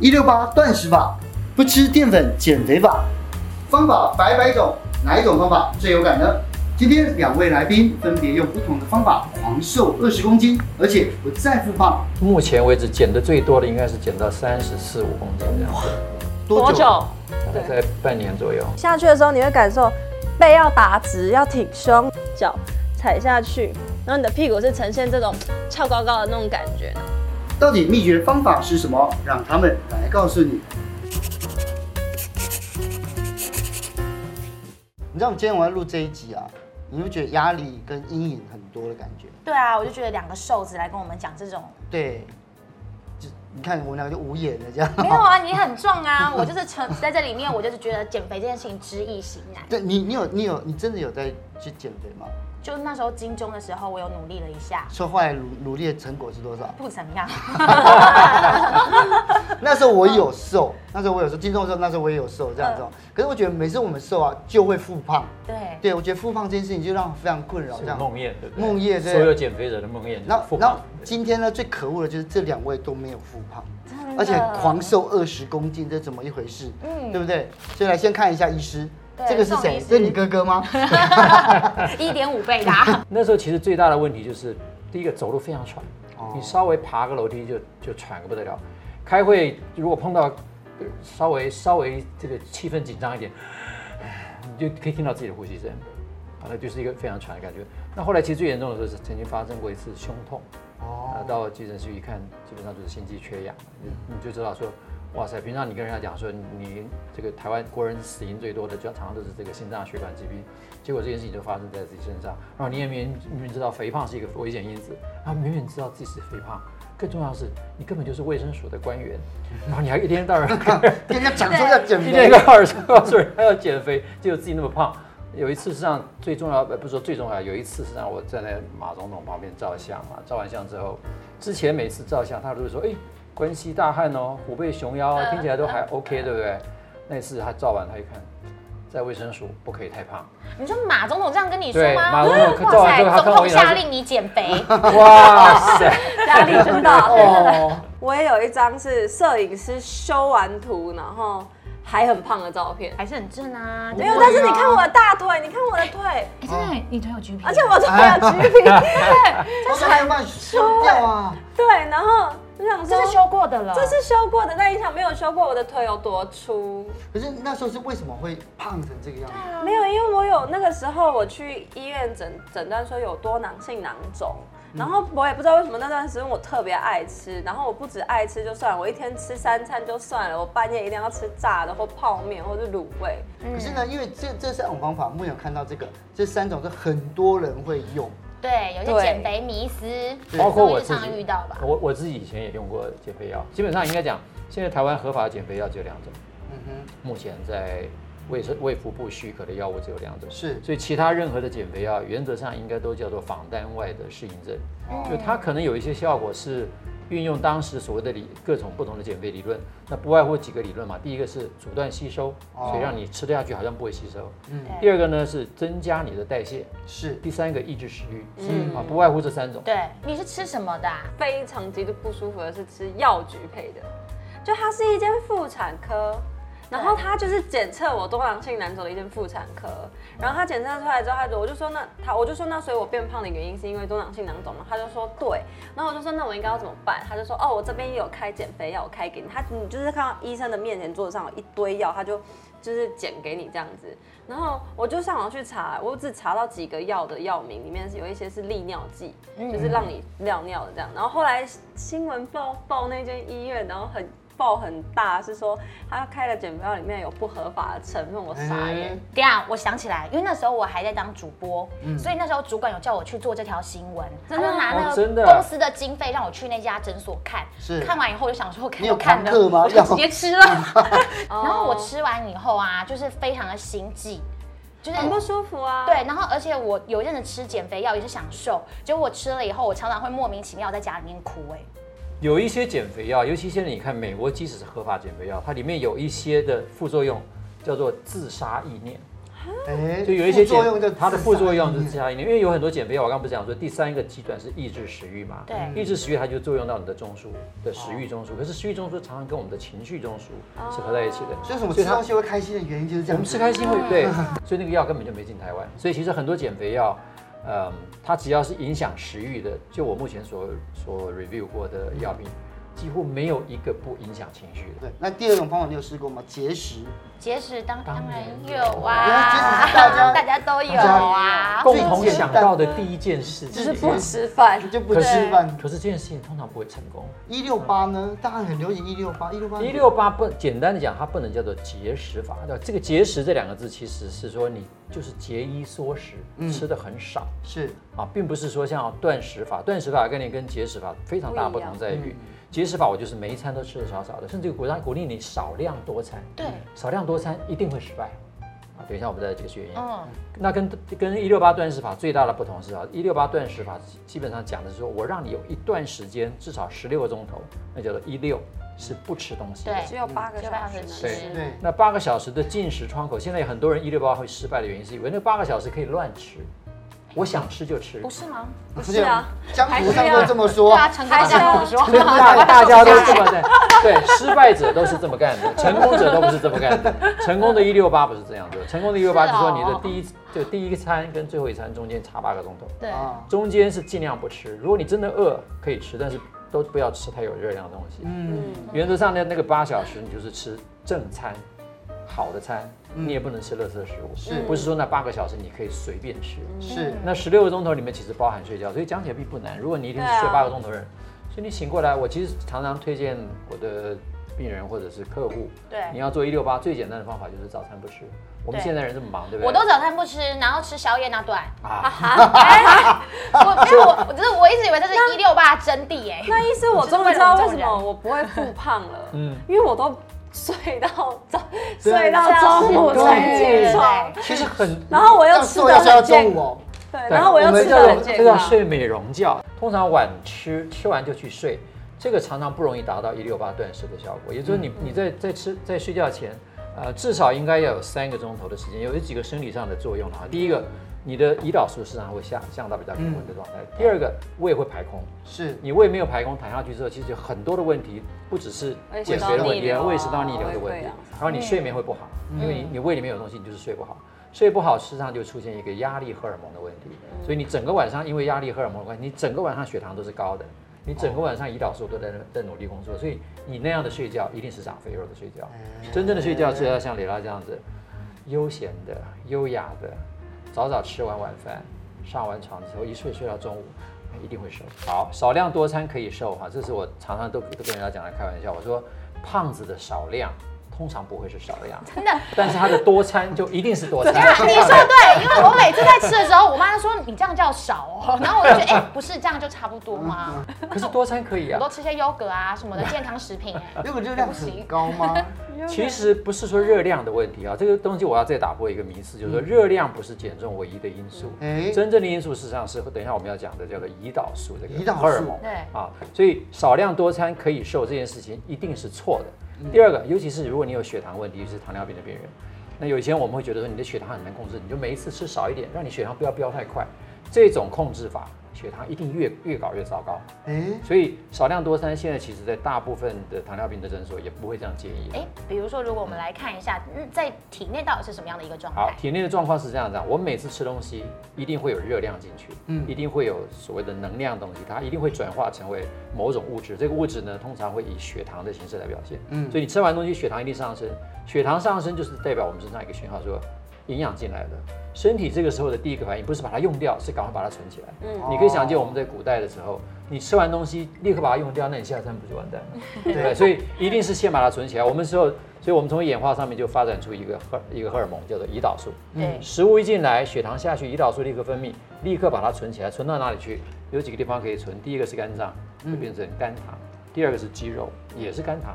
一六八断食法，不吃淀粉减肥法，方法百百种，哪一种方法最有感呢？今天两位来宾分别用不同的方法狂瘦二十公斤，而且不再复胖。目前为止减的最多的应该是减到三十四五公斤这样子。多久？大概在半年左右。下去的时候你会感受背要打直，要挺胸，脚踩下去，然后你的屁股是呈现这种翘高高的那种感觉。到底秘诀方法是什么？让他们来告诉你。你知道我们今天我要录这一集啊，你会觉得压力跟阴影很多的感觉？对啊，我就觉得两个瘦子来跟我们讲这种，对，就你看我们两个就无言了这样。没有啊，你很壮啊，我就是成在这里面，我就是觉得减肥这件事情知易行难。对你，你有你有你真的有在去减肥吗？就那时候金钟的时候，我有努力了一下。说后来努努力的成果是多少？不怎么样。那时候我有瘦，那时候我有瘦，金钟的时候那时候我也有瘦这样子。嗯、可是我觉得每次我们瘦啊，就会复胖。对。对，我觉得复胖这件事情就让我非常困扰。这样。梦魇，对不对？梦魇，对。所有减肥者的梦魇。然后，然后今天呢，最可恶的就是这两位都没有复胖，而且狂瘦二十公斤，这怎么一回事？嗯，对不对？所以来先看一下医师。这个是谁？是你哥哥吗？一点五倍大。那时候其实最大的问题就是，第一个走路非常喘，你稍微爬个楼梯就就喘个不得了。开会如果碰到稍微稍微这个气氛紧张一点，你就可以听到自己的呼吸声，啊，那就是一个非常喘的感觉。那后来其实最严重的时候是曾经发生过一次胸痛，哦，到急诊室一看，基本上就是心肌缺氧，你你就知道说。哇塞！平常你跟人家讲说你这个台湾国人死因最多的，就常常都是这个心脏血管疾病，结果这件事情就发生在自己身上。然后你也明明明知道肥胖是一个危险因子，然后明明知道自己是肥胖，更重要的是你根本就是卫生署的官员，然后你还一天到晚 跟人家讲说要减肥，一天到晚说告诉人还要减肥，结果自己那么胖。有一次实际上最重要，不是说最重要，有一次实际上我站在马总统旁边照相嘛，照完相之后，之前每次照相他都会说，哎。关西大汉哦，虎背熊腰，听起来都还 OK，对不对？那次他照完，他一看，在卫生署不可以太胖。你说马总统这样跟你说吗？马总统照完之后，他总统下令你减肥。哇塞，压力真大。哦，我也有一张是摄影师修完图，然后还很胖的照片，还是很正啊。没有，但是你看我的大腿，你看我的腿，哎，真的，你腿有橘皮，而且我腿有橘皮，对，就是还有慢修掉啊。对，然后。我想说这是修过的了，这是修过的，但印象没有修过我的腿有多粗。可是那时候是为什么会胖成这个样子？啊、没有，因为我有那个时候我去医院诊诊断说有多囊性囊肿，嗯、然后我也不知道为什么那段时间我特别爱吃，然后我不止爱吃就算了，我一天吃三餐就算了，我半夜一定要吃炸的或泡面或是卤味。嗯、可是呢，因为这这三种方法，目前有看到这个，这三种是很多人会用。对，有些减肥迷思，包括我常遇到吧。我我自己以前也用过减肥药，基本上应该讲，现在台湾合法的减肥药只有两种。嗯哼，目前在卫生卫福部许可的药物只有两种。是，所以其他任何的减肥药，原则上应该都叫做仿单外的适应症，嗯、就它可能有一些效果是。运用当时所谓的理各种不同的减肥理论，那不外乎几个理论嘛。第一个是阻断吸收，所以让你吃得下去好像不会吸收。嗯。第二个呢是增加你的代谢，是。第三个抑制食欲，嗯啊，不外乎这三种。对，你是吃什么的？非常极度不舒服的是吃药局配的，就它是一间妇产科。然后他就是检测我多囊性囊肿的一间妇产科，然后他检测出来之后，他就我就说那他我就说那所以我变胖的原因是因为多囊性囊肿嘛？他就说对，然后我就说那我应该要怎么办？他就说哦，我这边也有开减肥药，我开给你。他你就是看到医生的面前桌子上有一堆药，他就就是减给你这样子。然后我就上网去查，我只查到几个药的药名，里面是有一些是利尿剂，就是让你尿尿的这样。然后后来新闻报报那间医院，然后很。报很大，是说他开的减肥药里面有不合法的成分，我傻眼。嗯、等下我想起来，因为那时候我还在当主播，嗯、所以那时候主管有叫我去做这条新闻，真的拿那个公司的经费让我去那家诊所看。是，看完以后我就想说，看，看的，我就直接吃了。然后我吃完以后啊，就是非常的心悸，就是很不舒服啊。对，然后而且我有一阵子吃减肥药也是想瘦，结果我吃了以后，我常常会莫名其妙在家里面哭，哎。有一些减肥药，尤其现在你看美国，即使是合法减肥药，它里面有一些的副作用，叫做自杀意念。就有一些作用，就它的副作用是自杀意念，因为有很多减肥药，我刚刚不是讲说第三个阶段是抑制食欲嘛？对，抑制食欲它就作用到你的中枢的食欲中枢，可是食欲中枢常常跟我们的情绪中枢是合在一起的。所以什么吃东西会开心的原因就是这样。我们吃开心会对，所以那个药根本就没进台湾。所以其实很多减肥药，嗯，它只要是影响食欲的，就我目前所所 review 过的药品。几乎没有一个不影响情绪的。对，那第二种方法你有试过吗？节食。节食当当然有啊，大家 大家都有啊。共同想到的第一件事就是不吃饭，就不吃饭。可是这件事情通常不会成功。一六八呢？大家很流行一六八，一六八。一六八不简单的讲，它不能叫做节食法。这个节食这两个字其实是说你就是节衣缩食，吃的很少。是啊，并不是说像断食法，断食法概念跟节食法非常大不同在于。节食法，我就是每一餐都吃的少少的，甚至鼓励鼓励你少量多餐。对，少量多餐一定会失败。啊，等一下我们再解释原因。嗯，那跟跟一六八断食法最大的不同是啊，一六八断食法基本上讲的是说我让你有一段时间至少十六个钟头，那叫做一六是不吃东西。对，只有八个小时。对对。那八个小时的进食窗口，现在有很多人一六八会失败的原因是因为那八个小时可以乱吃。我想吃就吃，不是吗？不是啊，江湖上都这么说。对啊，成功这么说。大大家都这么干，对，失败者都是这么干的，成功者都不是这么干的。成功的一六八不是这样的，成功的一六八就是说你的第一就第一餐跟最后一餐中间差八个钟头。对，中间是尽量不吃。如果你真的饿，可以吃，但是都不要吃太有热量的东西。嗯，原则上呢，那个八小时你就是吃正餐。好的餐，你也不能吃垃圾食物，是不是说那八个小时你可以随便吃？是，那十六个钟头里面其实包含睡觉，所以讲起来并不难。如果你一天睡八个钟头人，所以你醒过来，我其实常常推荐我的病人或者是客户，对，你要做一六八最简单的方法就是早餐不吃。我们现在人这么忙，对不对？我都早餐不吃，然后吃宵夜那段。啊，我因为我我就是我一直以为这是一六八真谛哎，那意思我终于知道为什么我不会复胖了，嗯，因为我都。睡到早，睡到中午才起床。其实很，然后我又吃的很健康。对，然后我又吃的很健康。这叫睡美容觉。通常晚吃，吃完就去睡，这个常常不容易达到一六八断食的效果。也就是你你在在吃在睡觉前，呃，至少应该要有三个钟头的时间，有几个生理上的作用啊。第一个。你的胰岛素市场会下降到比较平稳的状态。第二个，胃会排空，是。你胃没有排空，躺下去之后，其实有很多的问题，不只是减肥的问题，胃食道逆流的问题，然后你睡眠会不好，因为你你胃里面有东西，你就是睡不好，睡不好，事实上就出现一个压力荷尔蒙的问题，所以你整个晚上因为压力荷尔蒙的关系，你整个晚上血糖都是高的，你整个晚上胰岛素都在在努力工作，所以你那样的睡觉一定是长肥肉的睡觉，真正的睡觉是要像蕾拉这样子，悠闲的、优雅的。早早吃完晚饭，上完床之后一睡睡到中午，一定会瘦。好，少量多餐可以瘦哈，这是我常常都都跟人家讲来开玩笑。我说，胖子的少量通常不会是少量，真的。但是他的多餐就一定是多餐。你说对，因为我每次在吃的时候，我妈就说你这样叫少哦，然后我就觉得哎、欸，不是这样就差不多吗？可是多餐可以啊，我都吃些优格啊什么的健康食品。优格热量很高吗？其实不是说热量的问题啊，这个东西我要再打破一个迷思，就是说热量不是减重唯一的因素。嗯、真正的因素事实上是等一下我们要讲的叫做胰岛素这个荷尔蒙。对啊，所以少量多餐可以瘦这件事情一定是错的。嗯、第二个，尤其是如果你有血糖问题，就是糖尿病的病人，那有以前我们会觉得说你的血糖很难控制，你就每一次吃少一点，让你血糖不要飙太快，这种控制法。血糖一定越越搞越糟糕，哎，所以少量多餐现在其实，在大部分的糖尿病的诊所也不会这样建议。哎，比如说，如果我们来看一下，在体内到底是什么样的一个状态？好，体内的状况是这样子，我们每次吃东西一定会有热量进去，嗯，一定会有所谓的能量东西，它一定会转化成为某种物质。这个物质呢，通常会以血糖的形式来表现，嗯，所以你吃完东西，血糖一定上升，血糖上升就是代表我们身上一个讯号，说营养进来的。身体这个时候的第一个反应不是把它用掉，是赶快把它存起来。嗯，你可以想见我们在古代的时候，你吃完东西立刻把它用掉，那你下餐不就完蛋了？对不对？所以一定是先把它存起来。我们时候，所以我们从演化上面就发展出一个荷一个荷尔蒙叫做胰岛素。嗯，食物一进来，血糖下去，胰岛素立刻分泌，立刻把它存起来。存到哪里去？有几个地方可以存。第一个是肝脏，会变成肝糖；第二个是肌肉，也是肝糖；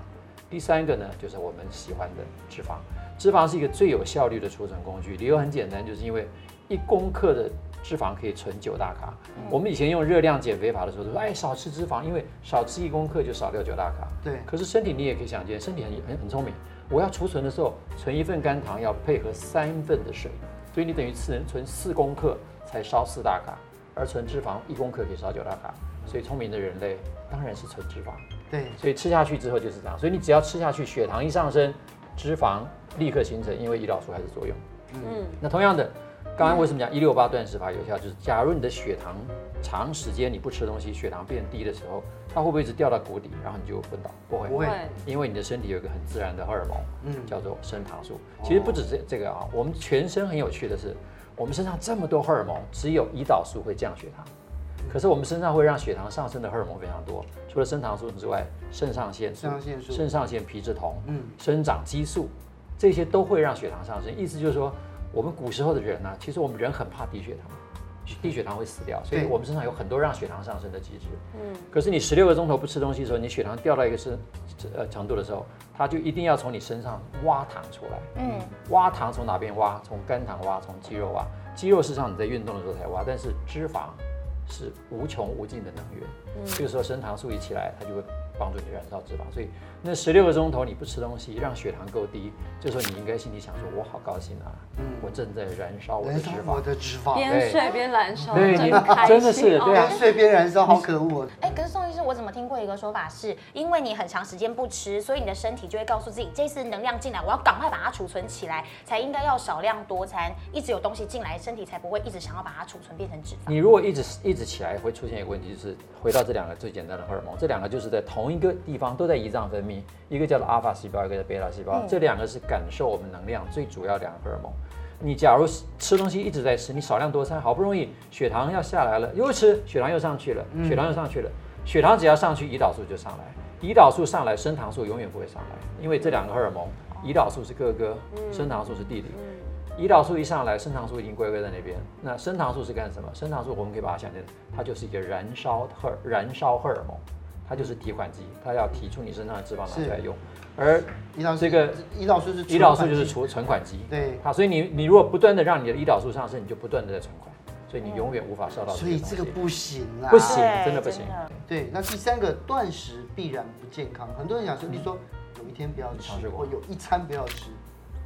第三个呢，就是我们喜欢的脂肪。脂肪是一个最有效率的储存工具，理由很简单，就是因为一公克的脂肪可以存九大卡。嗯、我们以前用热量减肥法的时候都说，哎，少吃脂肪，因为少吃一公克就少掉九大卡。对。可是身体你也可以想见，身体很很很聪明，我要储存的时候，存一份肝糖要配合三份的水，所以你等于只能存四公克才烧四大卡，而存脂肪一公克可以烧九大卡。所以聪明的人类当然是存脂肪。对，所以吃下去之后就是这样。所以你只要吃下去，血糖一上升，脂肪立刻形成，因为胰岛素开始作用。嗯，那同样的，刚刚为什么讲一六八断食法有效？就是假如你的血糖长时间你不吃东西，血糖变低的时候，它会不会一直掉到谷底，然后你就昏倒？不会，不会，因为你的身体有一个很自然的荷尔蒙，嗯，叫做升糖素。其实不止这这个啊，我们全身很有趣的是，我们身上这么多荷尔蒙，只有胰岛素会降血糖。可是我们身上会让血糖上升的荷尔蒙非常多，除了升糖素之外，肾上腺素、肾上腺皮质酮、嗯，生长激素，这些都会让血糖上升。意思就是说，我们古时候的人呢、啊，其实我们人很怕低血糖，低血糖会死掉，所以我们身上有很多让血糖上升的机制。嗯，可是你十六个钟头不吃东西的时候，你血糖掉到一个是呃程度的时候，它就一定要从你身上挖糖出来。嗯，挖糖从哪边挖？从肝糖挖，从肌肉挖。肌肉事实上你在运动的时候才挖，但是脂肪。是无穷无尽的能源，嗯，这个时候升糖素一起来，它就会帮助你燃烧脂肪。所以那十六个钟头你不吃东西，让血糖够低，这时候你应该心里想说：“我好高兴啊，嗯，我正在燃烧我的脂肪，我的脂肪，边睡边燃烧，对，真的是对啊，边睡边燃烧，好可恶。”哎，可是宋医师，我怎么听过一个说法是，因为你很长时间不吃，所以你的身体就会告诉自己，这次能量进来，我要赶快把它储存起来，才应该要少量多餐，一直有东西进来，身体才不会一直想要把它储存变成脂肪。你如果一直一直起来，会出现一个问题，就是回到这两个最简单的荷尔蒙，这两个就是在同一个地方都在胰脏分泌，一个叫做阿尔法细胞，一个叫贝塔细胞，这两个是感受我们能量最主要两个荷尔蒙。你假如吃东西一直在吃，你少量多餐，好不容易血糖要下来了，又吃，血糖又上去了，血糖又上去了，血糖只要上去，胰岛素就上来，胰岛素上来，升糖素永远不会上来，因为这两个荷尔蒙，胰岛素是哥哥，升糖素是弟弟。胰岛素一上来，升糖素已经乖乖在那边。那升糖素是干什么？升糖素我们可以把它想成，它就是一个燃烧荷燃烧荷尔蒙，它就是提款机，它要提出你身上的脂肪拿出来用。而胰岛这个胰岛素是胰岛素就是储存款机。对。好，所以你你如果不断的让你的胰岛素上升，你就不断的在存款，所以你永远无法烧到。所以这个不行啦，不行，真的不行。对，那第三个断食必然不健康。很多人想说，你说有一天不要吃，或有一餐不要吃。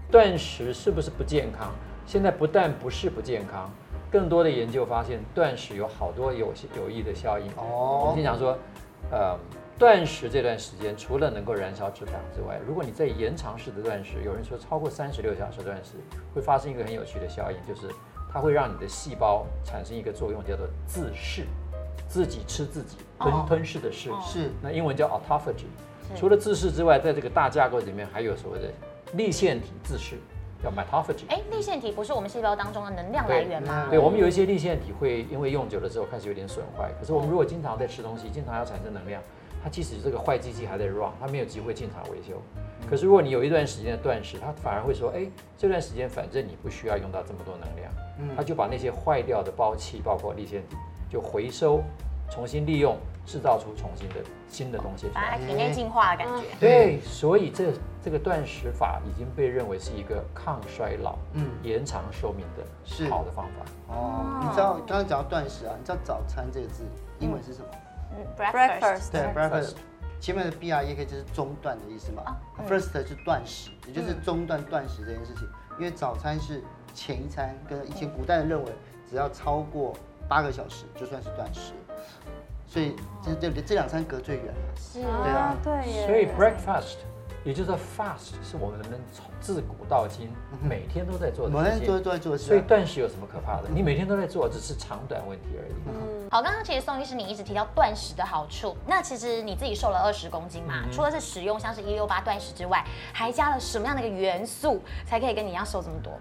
断食是不是不健康？现在不但不是不健康，更多的研究发现断食有好多有有益的效应。哦，我经常说，呃，断食这段时间除了能够燃烧脂肪之外，如果你在延长式的断食，有人说超过三十六小时断食，会发生一个很有趣的效应，就是它会让你的细胞产生一个作用，叫做自噬，自己吃自己，吞吞噬的噬。是，那英文叫 autophagy。除了自噬之外，在这个大架构里面还有所谓的。立腺体自噬叫 mitophagy。哎，粒线体不是我们细胞当中的能量来源吗？对，我们有一些立腺体会因为用久了之后开始有点损坏。可是我们如果经常在吃东西，经常要产生能量，它即使这个坏机器还在 run，它没有机会进场维修。可是如果你有一段时间的断食，它反而会说，哎，这段时间反正你不需要用到这么多能量，它就把那些坏掉的包气，包括立腺体，就回收。重新利用，制造出重新的新的东西出来，把它体内净化的感觉。对，所以这这个断食法已经被认为是一个抗衰老、嗯，延长寿命的好的方法。哦，你知道刚刚讲到断食啊，你知道早餐这个字英文是什么？嗯，breakfast。对，breakfast。前面的 B R E K 就是中断的意思嘛。First 是断食，也就是中断断食这件事情。因为早餐是前一餐，跟以前古代人认为，只要超过八个小时就算是断食。所以这这这两三隔最远了，是啊，对啊，所以 breakfast 也就是说 fast 是我们从自古到今每天都在做的，每天都在做。所以断食有什么可怕的？你每天都在做，只是长短问题而已。嗯，好，刚刚其实宋医师你一直提到断食的好处，那其实你自己瘦了二十公斤嘛，除了是使用像是一六八断食之外，还加了什么样的一个元素才可以跟你一样瘦这么多？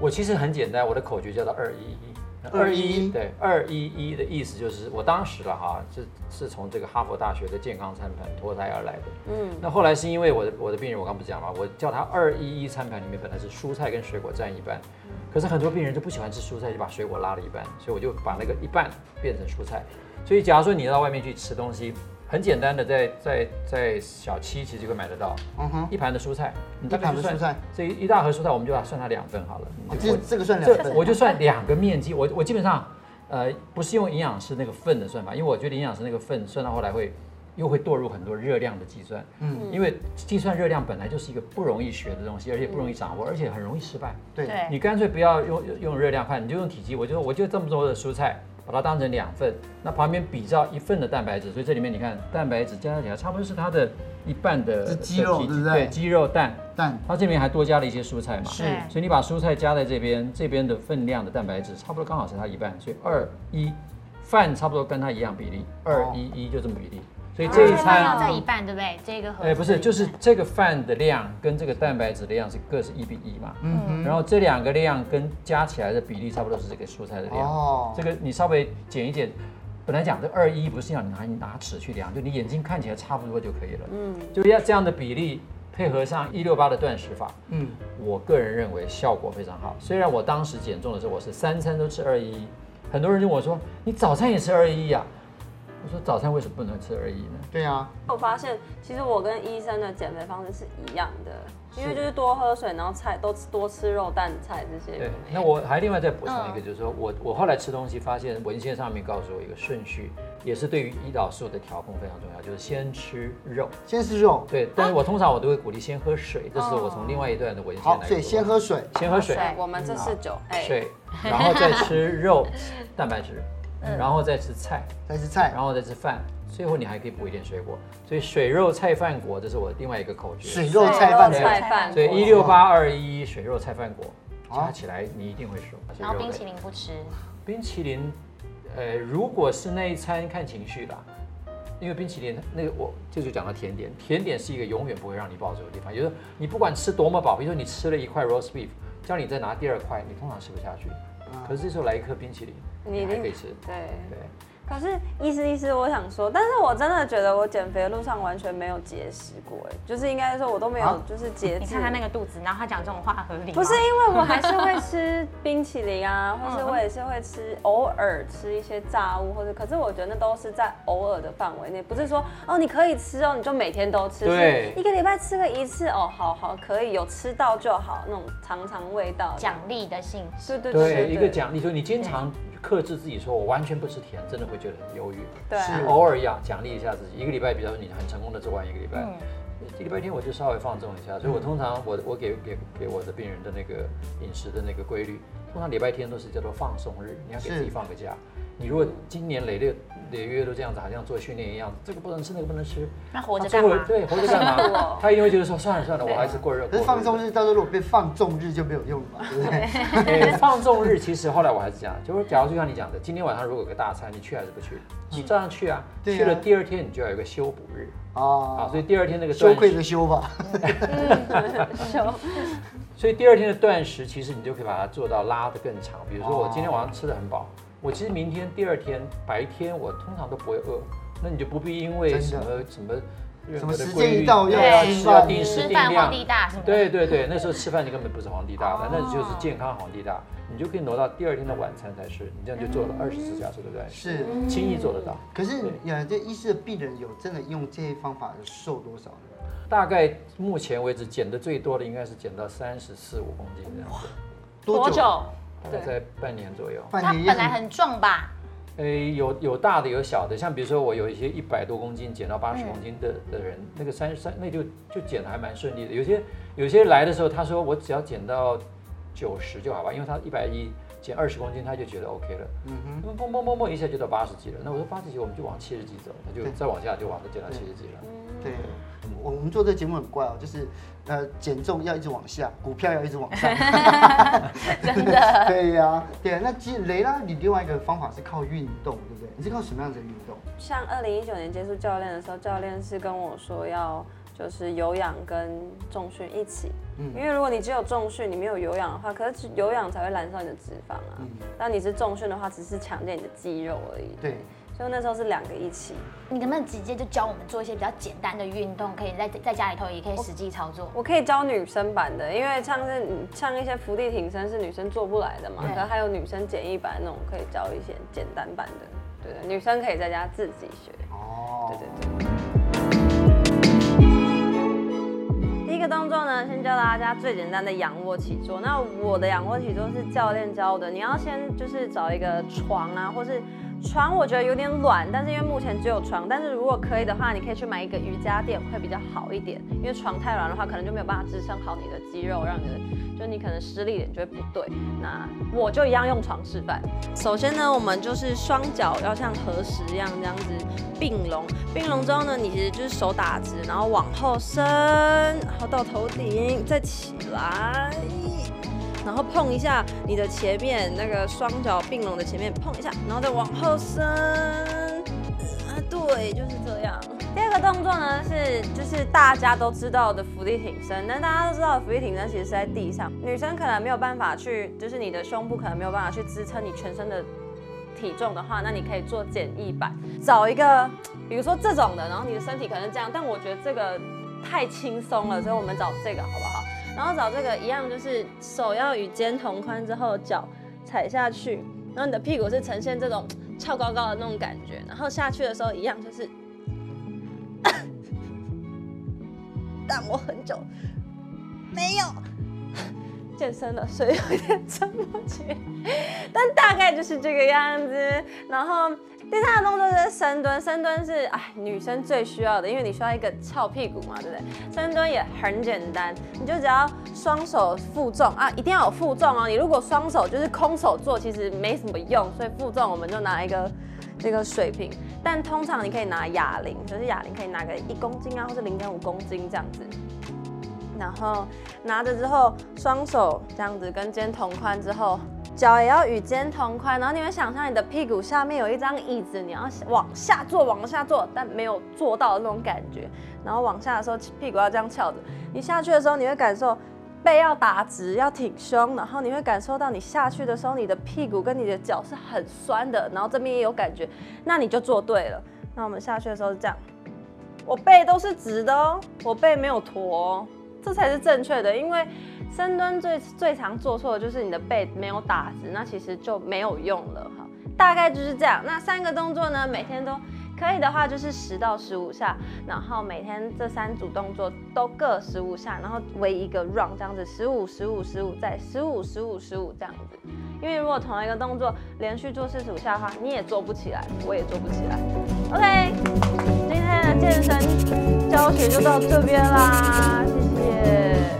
我其实很简单，我的口诀叫做二一一。二一一对二一一的意思就是，我当时了哈，是是从这个哈佛大学的健康餐盘脱胎而来的。嗯，那后来是因为我的我的病人，我刚不讲嘛，我叫他二一一餐盘里面本来是蔬菜跟水果占一半，可是很多病人就不喜欢吃蔬菜，就把水果拉了一半，所以我就把那个一半变成蔬菜。所以假如说你到外面去吃东西。很简单的在，在在在小七其实就会买得到，嗯哼，一盘的蔬菜，你大概算菜，这一大盒蔬菜，我们就要算它两份好了。这这个算两份，我就算两个面积。我我基本上，呃，不是用营养师那个份的算法，因为我觉得营养师那个份算到后来会。又会堕入很多热量的计算。嗯，因为计算热量本来就是一个不容易学的东西，而且不容易掌握，而且很容易失败。对，你干脆不要用用热量看，你就用体积。我就我就这么多的蔬菜。把它当成两份，那旁边比照一份的蛋白质，所以这里面你看蛋白质加起来差不多是它的一半的是鸡肉，对不对？对，鸡肉蛋蛋，它这边还多加了一些蔬菜嘛，是。所以你把蔬菜加在这边，这边的分量的蛋白质差不多刚好是它一半，所以二一，饭差不多跟它一样比例，二一一就这么比例。所以这一餐要在一半，对不对？这个哎，不是，就是这个饭的量跟这个蛋白质的量是各是一比一嘛。嗯。然后这两个量跟加起来的比例差不多是这个蔬菜的量。哦。这个你稍微减一减，本来讲这二一不是要你拿拿尺去量，就你眼睛看起来差不多就可以了。嗯。就要这样的比例配合上一六八的断食法。嗯。我个人认为效果非常好。虽然我当时减重的时候我是三餐都吃二一一，很多人就问我说，你早餐也吃二一呀啊？我说早餐为什么不能吃而已呢？对啊，我发现其实我跟医生的减肥方式是一样的，因为就是多喝水，然后菜都吃多吃肉蛋菜这些。对，那我还另外再补充一个，就是说我我后来吃东西发现文献上面告诉我一个顺序，也是对于胰岛素的调控非常重要，就是先吃肉，先吃肉。对，但是我通常我都会鼓励先喝水，这是我从另外一段的文献来。好，所以先喝水，先喝水。我们这是酒，水，然后再吃肉，蛋白质，然后再吃菜，再吃菜，然后再吃饭。最后你还可以补一点水果，所以水肉菜饭果这是我另外一个口诀。水肉菜饭菜饭，所以一六八二一水肉菜饭果加起来你一定会瘦。然后冰淇淋不吃。冰淇淋，呃，如果是那一餐看情绪啦，因为冰淇淋那个我这就讲到甜点，甜点是一个永远不会让你暴走的地方。就是你不管吃多么饱，比如说你吃了一块 roast beef，叫你再拿第二块，你通常吃不下去。可是这时候来一颗冰淇淋，你还可以吃。对对。可是，意思意思，我想说，但是我真的觉得我减肥的路上完全没有节食过，哎，就是应该说我都没有，就是节制。你看他那个肚子，然后他讲这种话合理吗？不是，因为我还是会吃冰淇淋啊，或是我也是会吃，偶尔吃一些炸物，或者，可是我觉得那都是在偶尔的范围内，不是说哦你可以吃哦，你就每天都吃，对，一个礼拜吃个一次哦，好好可以有吃到就好，那种尝尝味道，奖励的性质，对对对，一个奖励，说你经常。克制自己说，我完全不吃甜，真的会觉得很忧郁。对，是偶尔要奖励一下自己，一个礼拜，比如说你很成功的做完一个礼拜，礼拜天我就稍微放纵一下。所以我通常我我给给给我的病人的那个饮食的那个规律，通常礼拜天都是叫做放松日，你要给自己放个假。你如果今年累月累月都这样子，好像做训练一样，这个不能吃，那个不能吃，那活着干嘛？对，活着干嘛？他一定会觉得说，算了算了，我还是过热。可是放纵日到时候如果被放纵日就没有用了嘛，对不对？欸、放纵日其实后来我还是这样，就是假如就像你讲的，今天晚上如果有个大餐，你去还是不去？你照样去啊，去了第二天你就要有一个修补日啊，所以第二天那个羞愧的羞吧，羞。所以第二天的断食，其实你就可以把它做到拉得更长。比如说我今天晚上吃的很饱。我其实明天第二天白天我通常都不会饿，那你就不必因为什么什么什么时间一到要要吃要定时定量，皇帝大是吗？对对对，那时候吃饭你根本不是皇帝大的，那就是健康皇帝大，你就可以挪到第二天的晚餐才吃，你这样就做了二十四小时，对不对？是轻易做得到。可是呀，这医师的病人有真的用这些方法瘦多少呢？大概目前为止减的最多的应该是减到三十四五公斤这样子。多久？大概在半年左右。他本来很壮吧？诶、欸，有有大的有小的，像比如说我有一些一百多公斤减到八十公斤的的人，嗯、那个三三那就就减的还蛮顺利的。有些有些来的时候，他说我只要减到九十就好吧，因为他一百一减二十公斤他就觉得 OK 了。嗯哼，嘣嘣嘣嘣一下就到八十几了。那我说八十几我们就往七十几走，他就再往下就往这减到七十几了。对，我我们做这个节目很怪哦，就是。呃，减重要一直往下，股票要一直往上，真的。对呀、啊，对。那其实雷拉，你另外一个方法是靠运动，对不对？你是靠什么样子的运动？像二零一九年接触教练的时候，教练是跟我说要就是有氧跟重训一起，嗯，因为如果你只有重训，你没有有氧的话，可是有氧才会燃烧你的脂肪啊。嗯，那你是重训的话，只是强健你的肌肉而已。对。就那时候是两个一起，你能不能直接就教我们做一些比较简单的运动，可以在在家里头也可以实际操作我？我可以教女生版的，因为像是像一些伏地挺身是女生做不来的嘛，可是还有女生简易版那种可以教一些简单版的，对对，女生可以在家自己学。哦，对对对。个动作呢，先教大家最简单的仰卧起坐。那我的仰卧起坐是教练教的，你要先就是找一个床啊，或是。床我觉得有点软，但是因为目前只有床，但是如果可以的话，你可以去买一个瑜伽垫会比较好一点，因为床太软的话，可能就没有办法支撑好你的肌肉，让你的就你可能施力点就会不对。那我就一样用床示范。首先呢，我们就是双脚要像合十一样这样子并拢，并拢之后呢，你其实就是手打直，然后往后伸，然后到头顶再起来。然后碰一下你的前面那个双脚并拢的前面，碰一下，然后再往后伸。啊，对，就是这样。第二个动作呢是就是大家都知道的伏地挺身，但大家都知道的伏地挺身其实是在地上，女生可能没有办法去，就是你的胸部可能没有办法去支撑你全身的体重的话，那你可以做简易版，找一个比如说这种的，然后你的身体可能这样，但我觉得这个太轻松了，所以我们找这个好不好？然后找这个一样，就是手要与肩同宽之后，脚踩下去，然后你的屁股是呈现这种翘高高的那种感觉，然后下去的时候一样就是，但我很久没有健身了，所以有点撑不起，但大概就是这个样子，然后。第三个动作是深蹲，深蹲是哎女生最需要的，因为你需要一个翘屁股嘛，对不对？深蹲也很简单，你就只要双手负重啊，一定要有负重哦。你如果双手就是空手做，其实没什么用，所以负重我们就拿一个这个水瓶，但通常你可以拿哑铃，就是哑铃可以拿个一公斤啊，或是零点五公斤这样子，然后拿着之后，双手这样子跟肩同宽之后。脚也要与肩同宽，然后你会想象你的屁股下面有一张椅子，你要往下坐，往下坐，但没有坐到的那种感觉。然后往下的时候，屁股要这样翘着。你下去的时候，你会感受背要打直，要挺胸。然后你会感受到你下去的时候，你的屁股跟你的脚是很酸的。然后这边也有感觉，那你就做对了。那我们下去的时候是这样，我背都是直的哦，我背没有驼哦，这才是正确的，因为。深蹲最最常做错的就是你的背没有打直，那其实就没有用了哈。大概就是这样。那三个动作呢，每天都可以的话就是十到十五下，然后每天这三组动作都各十五下，然后为一个 round 这样子，十五十五十五再十五十五十五这样子。因为如果同一个动作连续做四十五下的话，你也做不起来，我也做不起来。OK，今天的健身教学就到这边啦，谢谢。